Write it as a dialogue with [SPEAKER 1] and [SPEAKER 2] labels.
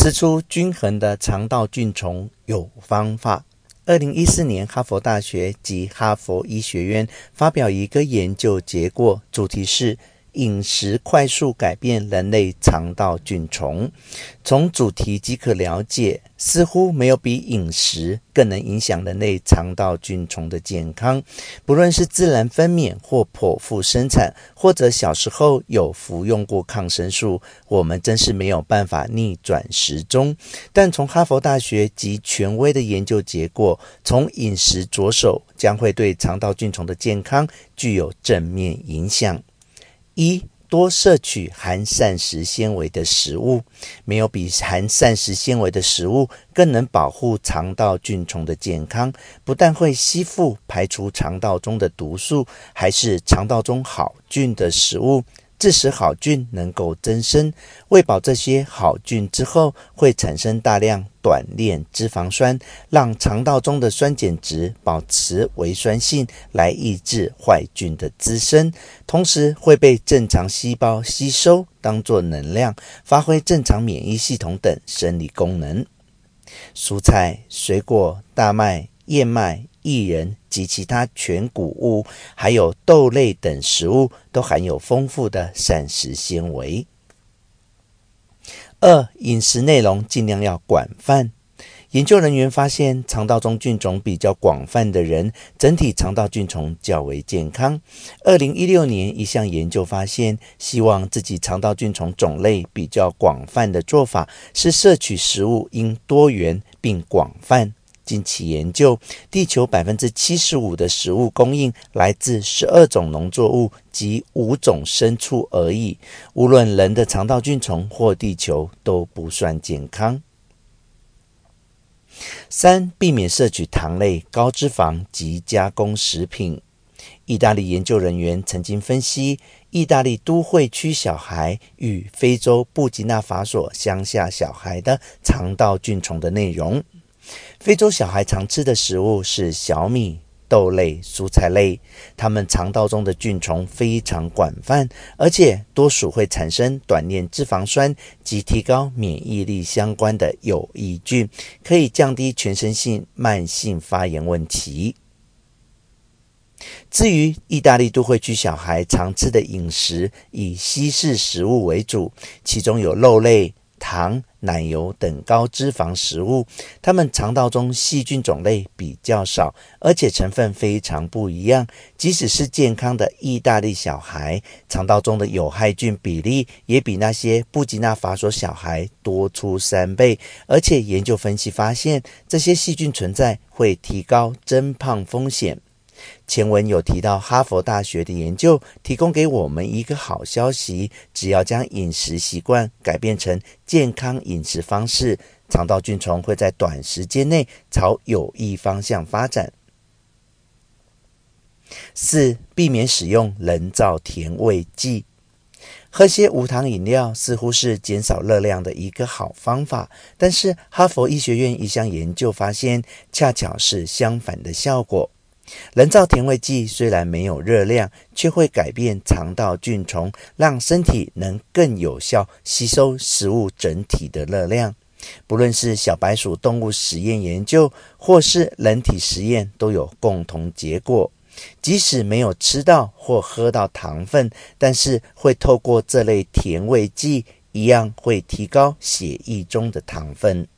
[SPEAKER 1] 吃出均衡的肠道菌虫有方法。二零一四年，哈佛大学及哈佛医学院发表一个研究结果，主题是。饮食快速改变人类肠道菌丛，从主题即可了解，似乎没有比饮食更能影响人类肠道菌丛的健康。不论是自然分娩或剖腹生产，或者小时候有服用过抗生素，我们真是没有办法逆转时钟。但从哈佛大学及权威的研究结果，从饮食着手，将会对肠道菌丛的健康具有正面影响。一多摄取含膳食纤维的食物，没有比含膳食纤维的食物更能保护肠道菌虫的健康。不但会吸附排除肠道中的毒素，还是肠道中好菌的食物。致使好菌能够增生，喂饱这些好菌之后，会产生大量短链脂肪酸，让肠道中的酸碱值保持微酸性，来抑制坏菌的滋生。同时会被正常细胞吸收，当作能量，发挥正常免疫系统等生理功能。蔬菜、水果、大麦、燕麦。薏仁及其他全谷物，还有豆类等食物，都含有丰富的膳食纤维。二、饮食内容尽量要广泛。研究人员发现，肠道中菌种比较广泛的人，整体肠道菌丛较为健康。二零一六年，一项研究发现，希望自己肠道菌丛种类比较广泛的做法，是摄取食物应多元并广泛。近期研究，地球百分之七十五的食物供应来自十二种农作物及五种牲畜而已。无论人的肠道菌丛或地球都不算健康。三、避免摄取糖类、高脂肪及加工食品。意大利研究人员曾经分析意大利都会区小孩与非洲布吉纳法索乡下小孩的肠道菌丛的内容。非洲小孩常吃的食物是小米、豆类、蔬菜类，他们肠道中的菌虫非常广泛，而且多数会产生短链脂肪酸及提高免疫力相关的有益菌，可以降低全身性慢性发炎问题。至于意大利都会区小孩常吃的饮食，以西式食物为主，其中有肉类。糖、奶油等高脂肪食物，它们肠道中细菌种类比较少，而且成分非常不一样。即使是健康的意大利小孩，肠道中的有害菌比例也比那些布吉纳法索小孩多出三倍。而且研究分析发现，这些细菌存在会提高增胖风险。前文有提到哈佛大学的研究，提供给我们一个好消息：只要将饮食习惯改变成健康饮食方式，肠道菌丛会在短时间内朝有益方向发展。四、避免使用人造甜味剂，喝些无糖饮料似乎是减少热量的一个好方法，但是哈佛医学院一项研究发现，恰巧是相反的效果。人造甜味剂虽然没有热量，却会改变肠道菌丛，让身体能更有效吸收食物整体的热量。不论是小白鼠动物实验研究，或是人体实验，都有共同结果。即使没有吃到或喝到糖分，但是会透过这类甜味剂，一样会提高血液中的糖分。